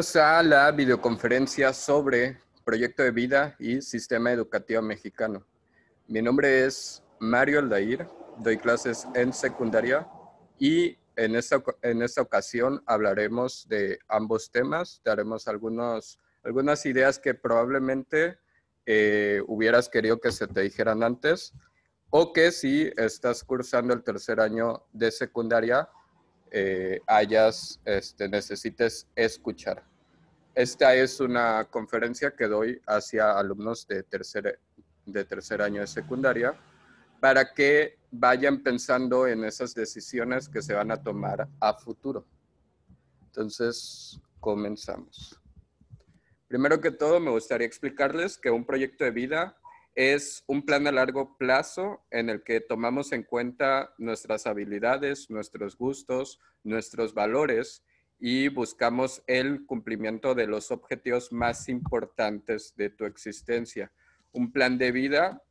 a la videoconferencia sobre proyecto de vida y sistema educativo mexicano. Mi nombre es Mario Aldair, doy clases en secundaria y en esta, en esta ocasión hablaremos de ambos temas, daremos algunos, algunas ideas que probablemente eh, hubieras querido que se te dijeran antes o que si estás cursando el tercer año de secundaria eh, hayas, este, necesites escuchar. Esta es una conferencia que doy hacia alumnos de tercer, de tercer año de secundaria para que vayan pensando en esas decisiones que se van a tomar a futuro. Entonces, comenzamos. Primero que todo, me gustaría explicarles que un proyecto de vida es un plan a largo plazo en el que tomamos en cuenta nuestras habilidades, nuestros gustos, nuestros valores y buscamos el cumplimiento de los objetivos más importantes de tu existencia. Un plan de vida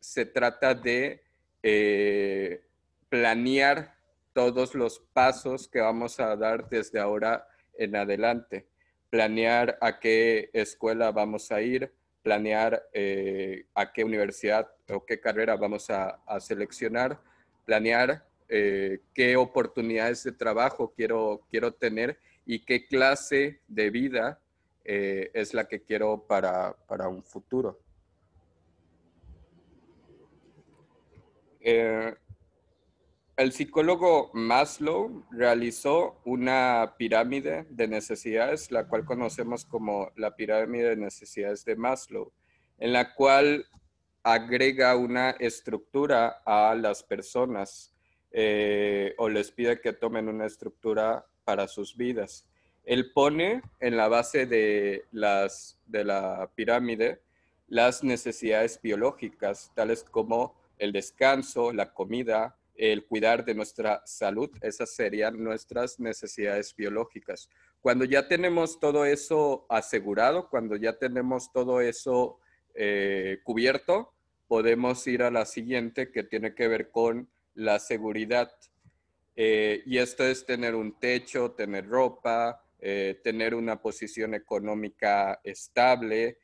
se trata de eh, planear todos los pasos que vamos a dar desde ahora en adelante. Planear a qué escuela vamos a ir, planear eh, a qué universidad o qué carrera vamos a, seleccionar, planear eh, qué oportunidades de trabajo quiero, quiero tener y qué clase de vida eh, es la que quiero para, para un futuro. el psicólogo Maslow realizó una pirámide de necesidades, la cual conocemos como la pirámide de necesidades de Maslow, en la cual agrega una estructura a las personas eh, o les pide que tomen una estructura para sus vidas. Él pone en la base de, la pirámide las necesidades biológicas, tales como el descanso, la comida, el cuidar de nuestra salud, esas serían nuestras necesidades biológicas. Cuando ya tenemos todo eso asegurado, cuando ya tenemos todo eso eh, cubierto, podemos ir a la siguiente que tiene que ver con la seguridad. Eh, y esto es tener un techo, tener ropa, eh, tener una posición económica estable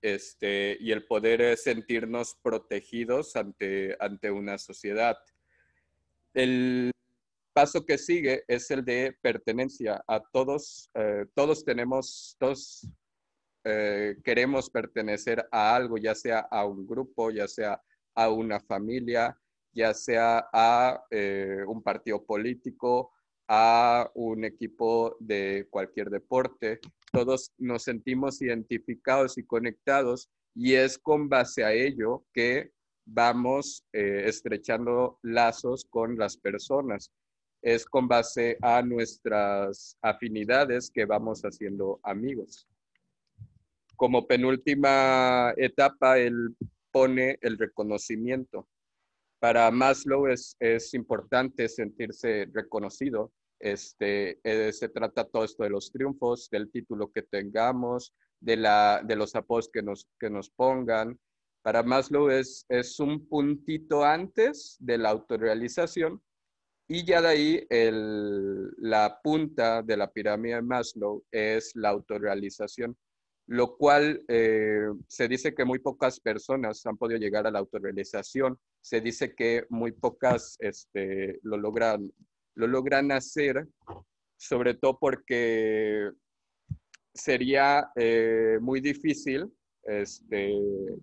este, y el poder sentirnos protegidos ante, ante una sociedad. El paso que sigue es el de pertenencia. A todos, eh, todos tenemos, todos queremos pertenecer a algo, ya sea a un grupo, ya sea a una familia, ya sea a eh, un partido político, a un equipo de cualquier deporte. Todos nos sentimos identificados y conectados y es con base a ello que vamos eh, estrechando lazos con las personas. Es con base a nuestras afinidades que vamos haciendo amigos. Como penúltima etapa, él pone el reconocimiento. Para Maslow es, importante sentirse reconocido. Este, eh, se trata todo esto de los triunfos, del título que tengamos, de, la, de los apodos que nos, que nos pongan, para Maslow es, es un puntito antes de la autorrealización y ya de ahí la punta de la pirámide de Maslow es la autorrealización, lo cual eh, se dice que muy pocas personas han podido llegar a la autorrealización. Se dice que muy pocas este, lo, logran, lo logran hacer, sobre todo porque sería eh, muy difícil este,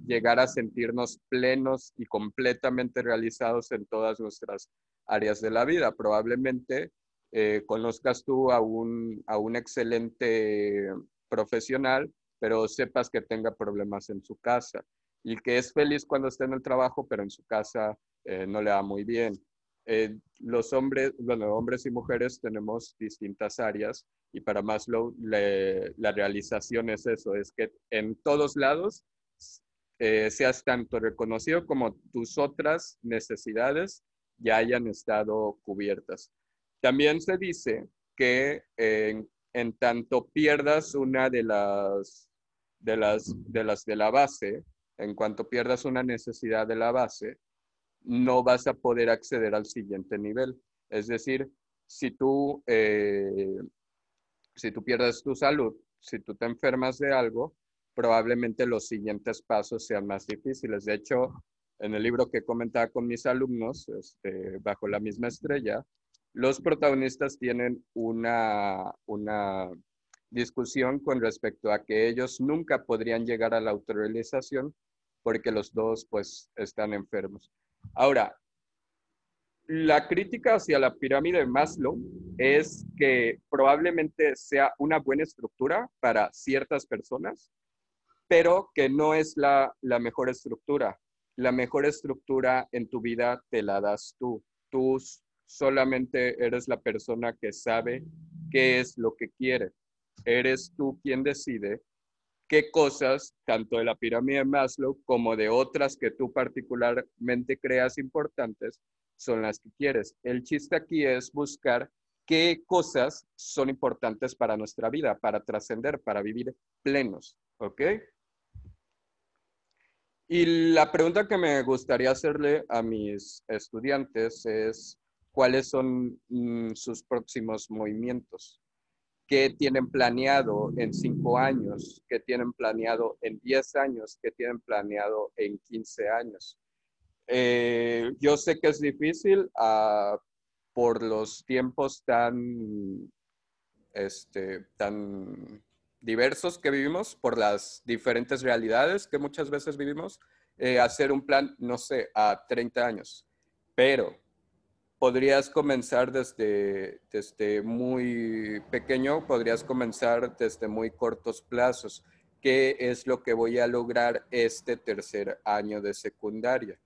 llegar a sentirnos plenos y completamente realizados en todas nuestras áreas de la vida. Probablemente eh, conozcas tú a un, a un excelente profesional, pero sepas que tenga problemas en su casa y que es feliz cuando está en el trabajo, pero en su casa eh, no le va muy bien. Eh, los hombres, bueno, hombres y mujeres tenemos distintas áreas y para Maslow la realización es eso, es que en todos lados eh, seas tanto reconocido como tus otras necesidades ya hayan estado cubiertas. También se dice que en, tanto pierdas una de las, de las de las de la base, en cuanto pierdas una necesidad de la base, no vas a poder acceder al siguiente nivel. Es decir, si tú, eh, si tú pierdes tu salud, si tú te enfermas de algo, probablemente los siguientes pasos sean más difíciles. De hecho, en el libro que comentaba con mis alumnos, este, Bajo la misma estrella, los protagonistas tienen una, una discusión con respecto a que ellos nunca podrían llegar a la autorrealización porque los dos pues están enfermos. Ahora, la crítica hacia la pirámide de Maslow es que probablemente sea una buena estructura para ciertas personas, pero que no es la, la mejor estructura. La mejor estructura en tu vida te la das tú. Tú solamente eres la persona que sabe qué es lo que quiere. Eres tú quien decide qué cosas, tanto de la pirámide de Maslow como de otras que tú particularmente creas importantes, son las que quieres. El chiste aquí es buscar qué cosas son importantes para nuestra vida, para trascender, para vivir plenos, ¿ok? Y la pregunta que me gustaría hacerle a mis estudiantes es, ¿cuáles son mm, sus próximos movimientos? Qué tienen planeado en cinco años, qué tienen planeado en diez años, qué tienen planeado en quince años. Eh, yo sé que es difícil ah, por los tiempos tan, este, tan diversos que vivimos, por las diferentes realidades que muchas veces vivimos, eh, hacer un plan, no sé, a 30 años. Pero podrías comenzar desde, desde muy pequeño, podrías comenzar desde muy cortos plazos. ¿Qué es lo que voy a lograr este tercer año de secundaria?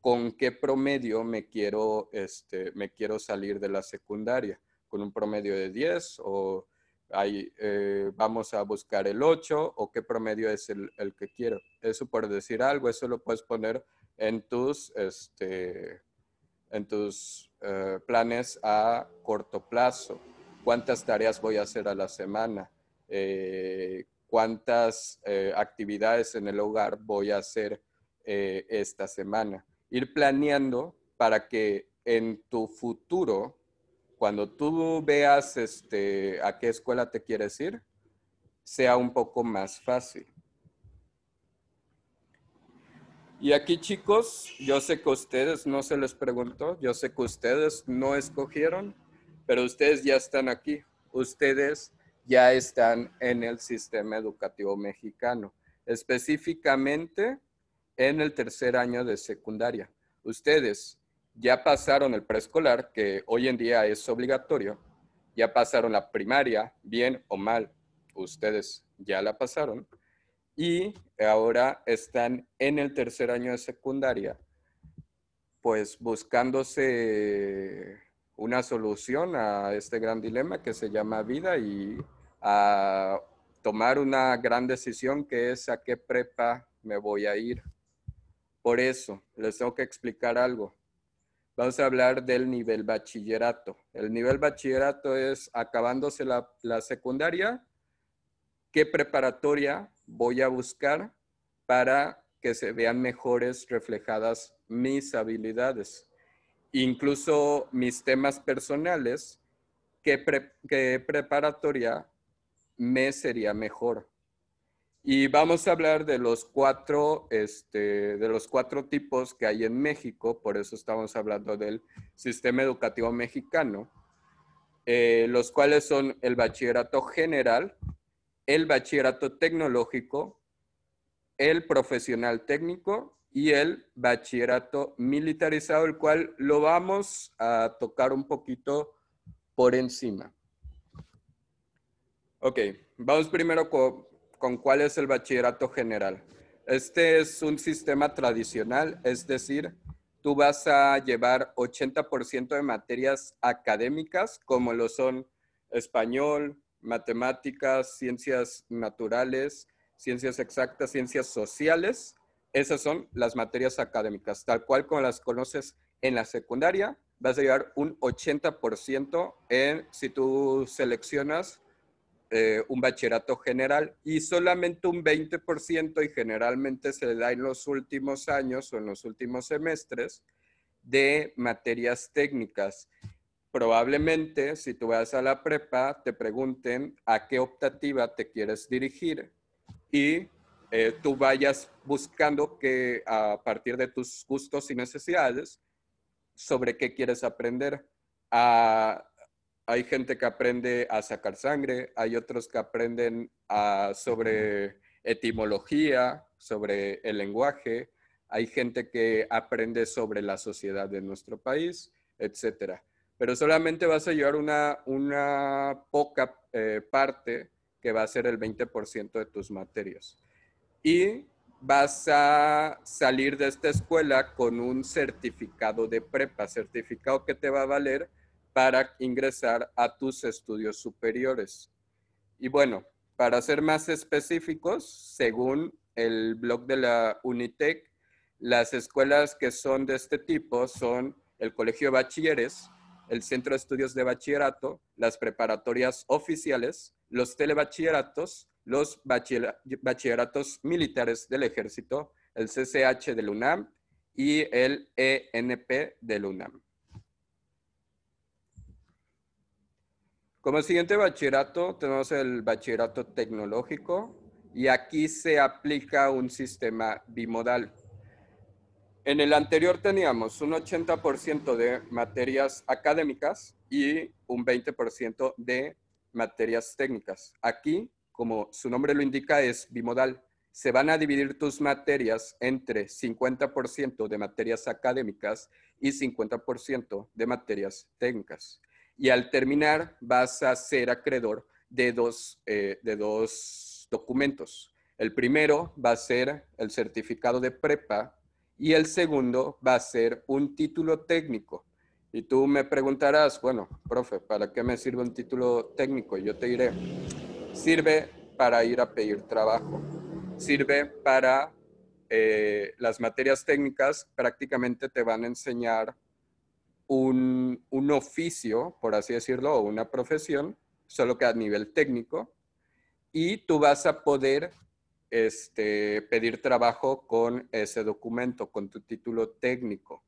¿Con qué promedio me quiero, este, me quiero salir de la secundaria? ¿Con un promedio de 10 o hay, eh, vamos a buscar el 8 o qué promedio es el, el, que quiero? Eso por decir algo, eso lo puedes poner en tus, este, en tus eh, planes a corto plazo. ¿Cuántas tareas voy a hacer a la semana? Eh, ¿Cuántas eh, actividades en el hogar voy a hacer esta semana? Ir planeando para que en tu futuro, cuando tú veas este, a qué escuela te quieres ir, sea un poco más fácil. Y aquí chicos, yo sé que ustedes no se les preguntó, yo sé que ustedes no escogieron, pero ustedes ya están aquí, ustedes ya están en el sistema educativo mexicano, específicamente en el tercer año de secundaria. Ustedes ya pasaron el preescolar, que hoy en día es obligatorio, ya pasaron la primaria, bien o mal, ustedes ya la pasaron y ahora están en el tercer año de secundaria, pues buscándose una solución a este gran dilema que se llama vida y a tomar una gran decisión que es a qué prepa me voy a ir. Por eso, les tengo que explicar algo. Vamos a hablar del nivel bachillerato. El nivel bachillerato es acabándose la, la secundaria, ¿qué preparatoria voy a buscar para que se vean mejores reflejadas mis habilidades, incluso mis temas personales, qué, preparatoria me sería mejor. Y vamos a hablar de los cuatro, este, de los cuatro tipos que hay en México, por eso estamos hablando del sistema educativo mexicano, eh, los cuales son el bachillerato general, el bachillerato tecnológico, el profesional técnico y el bachillerato militarizado, el cual lo vamos a tocar un poquito por encima. Ok, vamos primero con, con cuál es el bachillerato general. Este es un sistema tradicional, es decir, tú vas a llevar 80% de materias académicas, como lo son español, matemáticas, ciencias naturales, ciencias exactas, ciencias sociales. Esas son las materias académicas, tal cual como las conoces en la secundaria. Vas a llevar un 80% en, si tú seleccionas eh, un bachillerato general y solamente un 20% y generalmente se da en los últimos años o en los últimos semestres de materias técnicas. Probablemente si tú vas a la prepa te pregunten a qué optativa te quieres dirigir y eh, tú vayas buscando que a partir de tus gustos y necesidades sobre qué quieres aprender. Ah, hay gente que aprende a sacar sangre, hay otros que aprenden sobre etimología, sobre el lenguaje, hay gente que aprende sobre la sociedad de nuestro país, etcétera. Pero solamente vas a llevar una, una poca eh, parte que va a ser el 20% de tus materias. Y vas a salir de esta escuela con un certificado de prepa, certificado que te va a valer para ingresar a tus estudios superiores. Y bueno, para ser más específicos, según el blog de la Unitec, las escuelas que son de este tipo son el Colegio de Bachilleres, el Centro de Estudios de Bachillerato, las preparatorias oficiales, los telebachilleratos, los bachilleratos militares del Ejército, el CCH del UNAM y el ENP del UNAM. Como siguiente bachillerato tenemos el bachillerato tecnológico y aquí se aplica un sistema bimodal. En el anterior teníamos un 80% de materias académicas y un 20% de materias técnicas. Aquí, como su nombre lo indica, es bimodal. Se van a dividir tus materias entre 50% de materias académicas y 50% de materias técnicas y al terminar vas a ser acreedor de dos, eh, de dos documentos. El primero va a ser el certificado de prepa y el segundo va a ser un título técnico. Y tú me preguntarás, bueno, profe, ¿para qué me sirve un título técnico? Yo te diré, sirve para ir a pedir trabajo, sirve para eh, las materias técnicas, prácticamente te van a enseñar un, oficio, por así decirlo, o una profesión, solo que a nivel técnico, y tú vas a poder este, pedir trabajo con ese documento, con tu título técnico.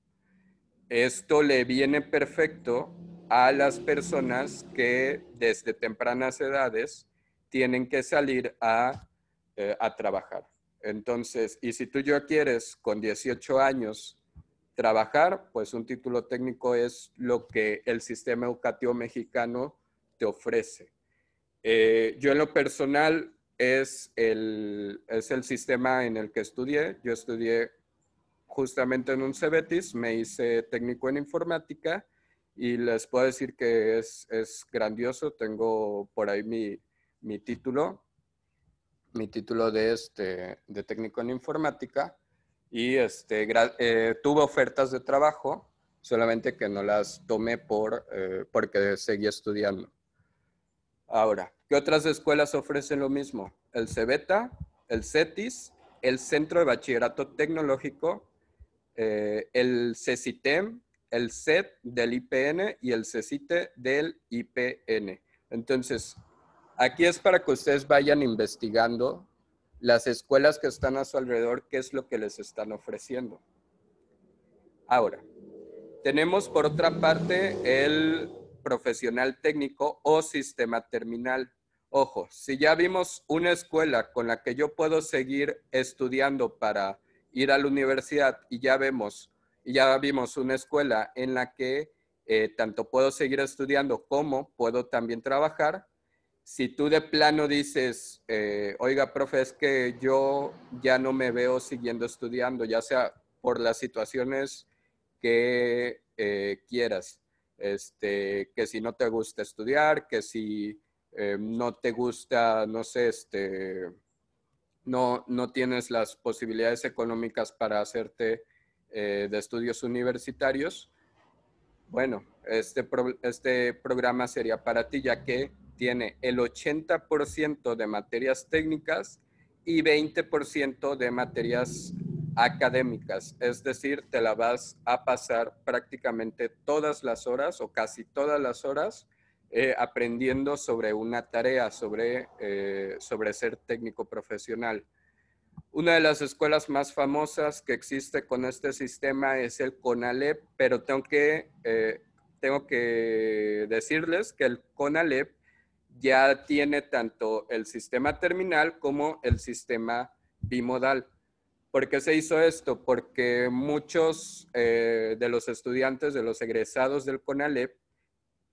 Esto le viene perfecto a las personas que desde tempranas edades tienen que salir a, eh, a trabajar. Entonces, y si tú ya quieres con 18 años trabajar, pues un título técnico es lo que el sistema educativo mexicano te ofrece. Eh, yo en lo personal es el, es el sistema en el que estudié. Yo estudié justamente en un CEBETIS, me hice técnico en informática y les puedo decir que es, es grandioso. Tengo por ahí mi, mi título, mi título de, este, de técnico en informática y este, eh, tuve ofertas de trabajo, solamente que no las tomé por, eh, porque seguí estudiando. Ahora, ¿qué otras escuelas ofrecen lo mismo? El CEBETA, el CETIS, el Centro de Bachillerato Tecnológico, eh, el CECITEM, el CET del IPN y el CECITE del IPN. Entonces, aquí es para que ustedes vayan investigando las escuelas que están a su alrededor, qué es lo que les están ofreciendo. Ahora, tenemos por otra parte el profesional técnico o sistema terminal. Ojo, si ya vimos una escuela con la que yo puedo seguir estudiando para ir a la universidad y ya vemos, ya vimos una escuela en la que eh, tanto puedo seguir estudiando como puedo también trabajar, si tú de plano dices, eh, oiga, profe, es que yo ya no me veo siguiendo estudiando, ya sea por las situaciones que eh, quieras, este, que si no te gusta estudiar, que si eh, no te gusta, no sé, este, no, no tienes las posibilidades económicas para hacerte de estudios universitarios, bueno, este, este programa sería para ti, ya que tiene el 80% de materias técnicas y 20% de materias académicas. Es decir, te la vas a pasar prácticamente todas las horas o casi todas las horas eh, aprendiendo sobre una tarea, sobre, eh, sobre ser técnico profesional. Una de las escuelas más famosas que existe con este sistema es el CONALEP, pero tengo que, eh, tengo que decirles que el CONALEP ya tiene tanto el sistema terminal como el sistema bimodal. ¿Por qué se hizo esto? Porque muchos eh, de los estudiantes, de los egresados del CONALEP,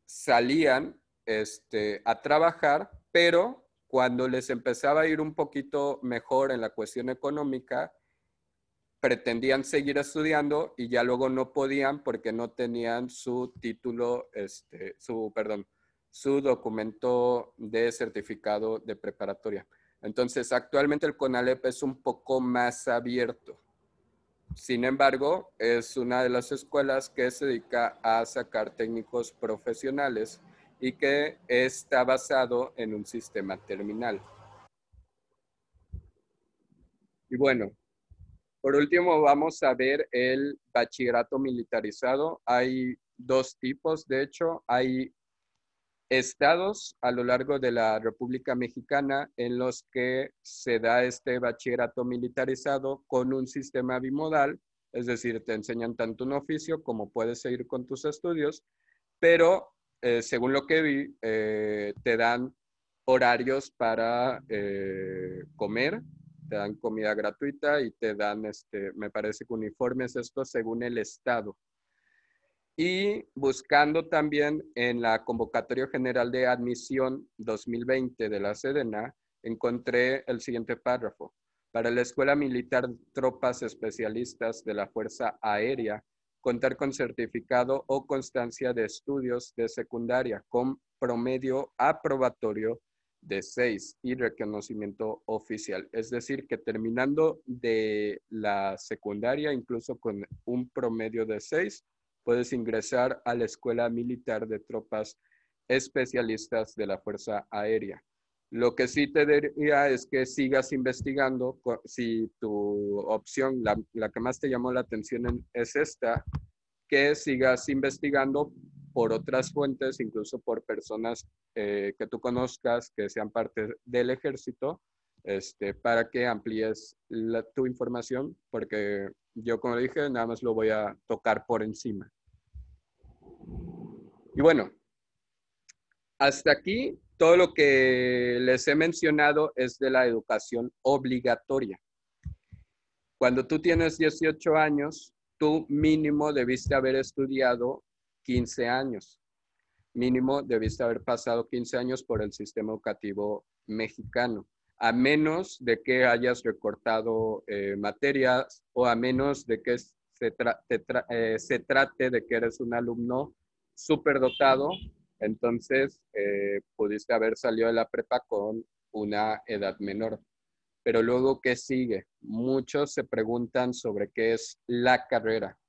salían este, a trabajar, pero cuando les empezaba a ir un poquito mejor en la cuestión económica, pretendían seguir estudiando y ya luego no podían porque no tenían su título, este, su, perdón, su documento de certificado de preparatoria. Entonces, actualmente el CONALEP es un poco más abierto. Sin embargo, es una de las escuelas que se dedica a sacar técnicos profesionales y que está basado en un sistema terminal. Y bueno, por último vamos a ver el bachillerato militarizado. Hay dos tipos, de hecho, hay estados a lo largo de la República Mexicana en los que se da este bachillerato militarizado con un sistema bimodal, es decir, te enseñan tanto un oficio como puedes seguir con tus estudios, pero eh, según lo que vi, eh, te dan horarios para eh, comer, te dan comida gratuita y te dan, este, me parece que uniformes, esto según el estado. Y buscando también en la convocatoria general de admisión 2020 de la Sedena, encontré el siguiente párrafo. Para la Escuela Militar Tropas Especialistas de la Fuerza Aérea, contar con certificado o constancia de estudios de secundaria con promedio aprobatorio de 6 y reconocimiento oficial. Es decir, que terminando de la secundaria, incluso con un promedio de 6, puedes ingresar a la Escuela Militar de Tropas Especialistas de la Fuerza Aérea. Lo que sí te diría es que sigas investigando si tu opción, la, que más te llamó la atención es esta, que sigas investigando por otras fuentes, incluso por personas eh, que tú conozcas que sean parte del ejército, este, para que amplíes tu información, porque yo, como dije, nada más lo voy a tocar por encima. Y bueno, hasta aquí todo lo que les he mencionado es de la educación obligatoria. Cuando tú tienes 18 años, tú mínimo debiste haber estudiado 15 años. Mínimo debiste haber pasado 15 años por el sistema educativo mexicano a menos de que hayas recortado eh, materias o a menos de que se, eh, se, trate de que eres un alumno superdotado, entonces eh, pudiste haber salido de la prepa con una edad menor. Pero luego, ¿qué sigue? Muchos se preguntan sobre qué es la carrera.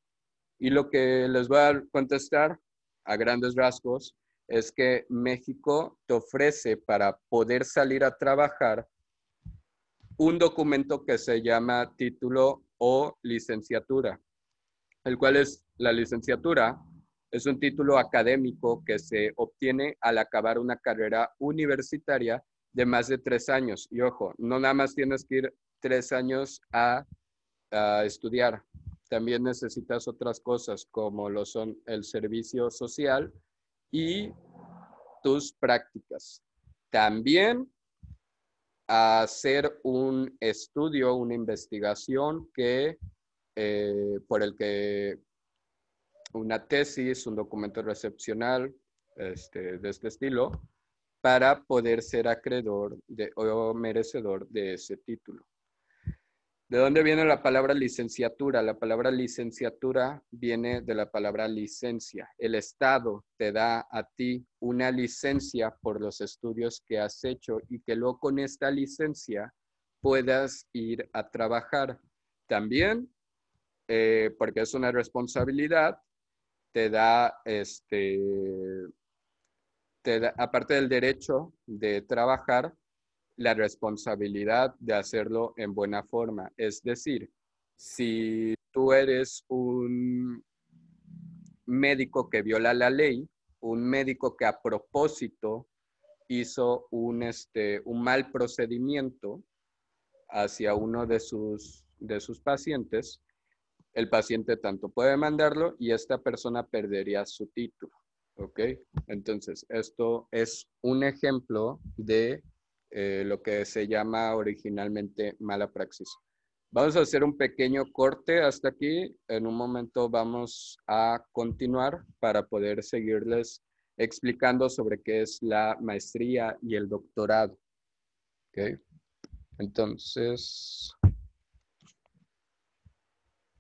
Y lo que les voy a contestar a grandes rasgos es que México te ofrece para poder salir a trabajar un documento que se llama título o licenciatura, el cual es la licenciatura, es un título académico que se obtiene al acabar una carrera universitaria de más de tres años. Y ojo, no nada más tienes que ir tres años a, estudiar, también necesitas otras cosas como lo son el servicio social y tus prácticas. También hacer un estudio, una investigación que, eh, por el que una tesis, un documento recepcional este, de este estilo, para poder ser acreedor de, o merecedor de ese título. ¿De dónde viene la palabra licenciatura? La palabra licenciatura viene de la palabra licencia. El Estado te da a ti una licencia por los estudios que has hecho y que luego con esta licencia puedas ir a trabajar. También, eh, porque es una responsabilidad, te da este, te da, aparte del derecho de trabajar, la responsabilidad de hacerlo en buena forma. Es decir, si tú eres un médico que viola la ley, un médico que a propósito hizo un, este, un mal procedimiento hacia uno de sus, de sus pacientes, el paciente tanto puede mandarlo y esta persona perdería su título. Ok, entonces esto es un ejemplo de eh, lo que se llama originalmente mala praxis. Vamos a hacer un pequeño corte hasta aquí. En un momento vamos a continuar para poder seguirles explicando sobre qué es la maestría y el doctorado. Okay. Entonces,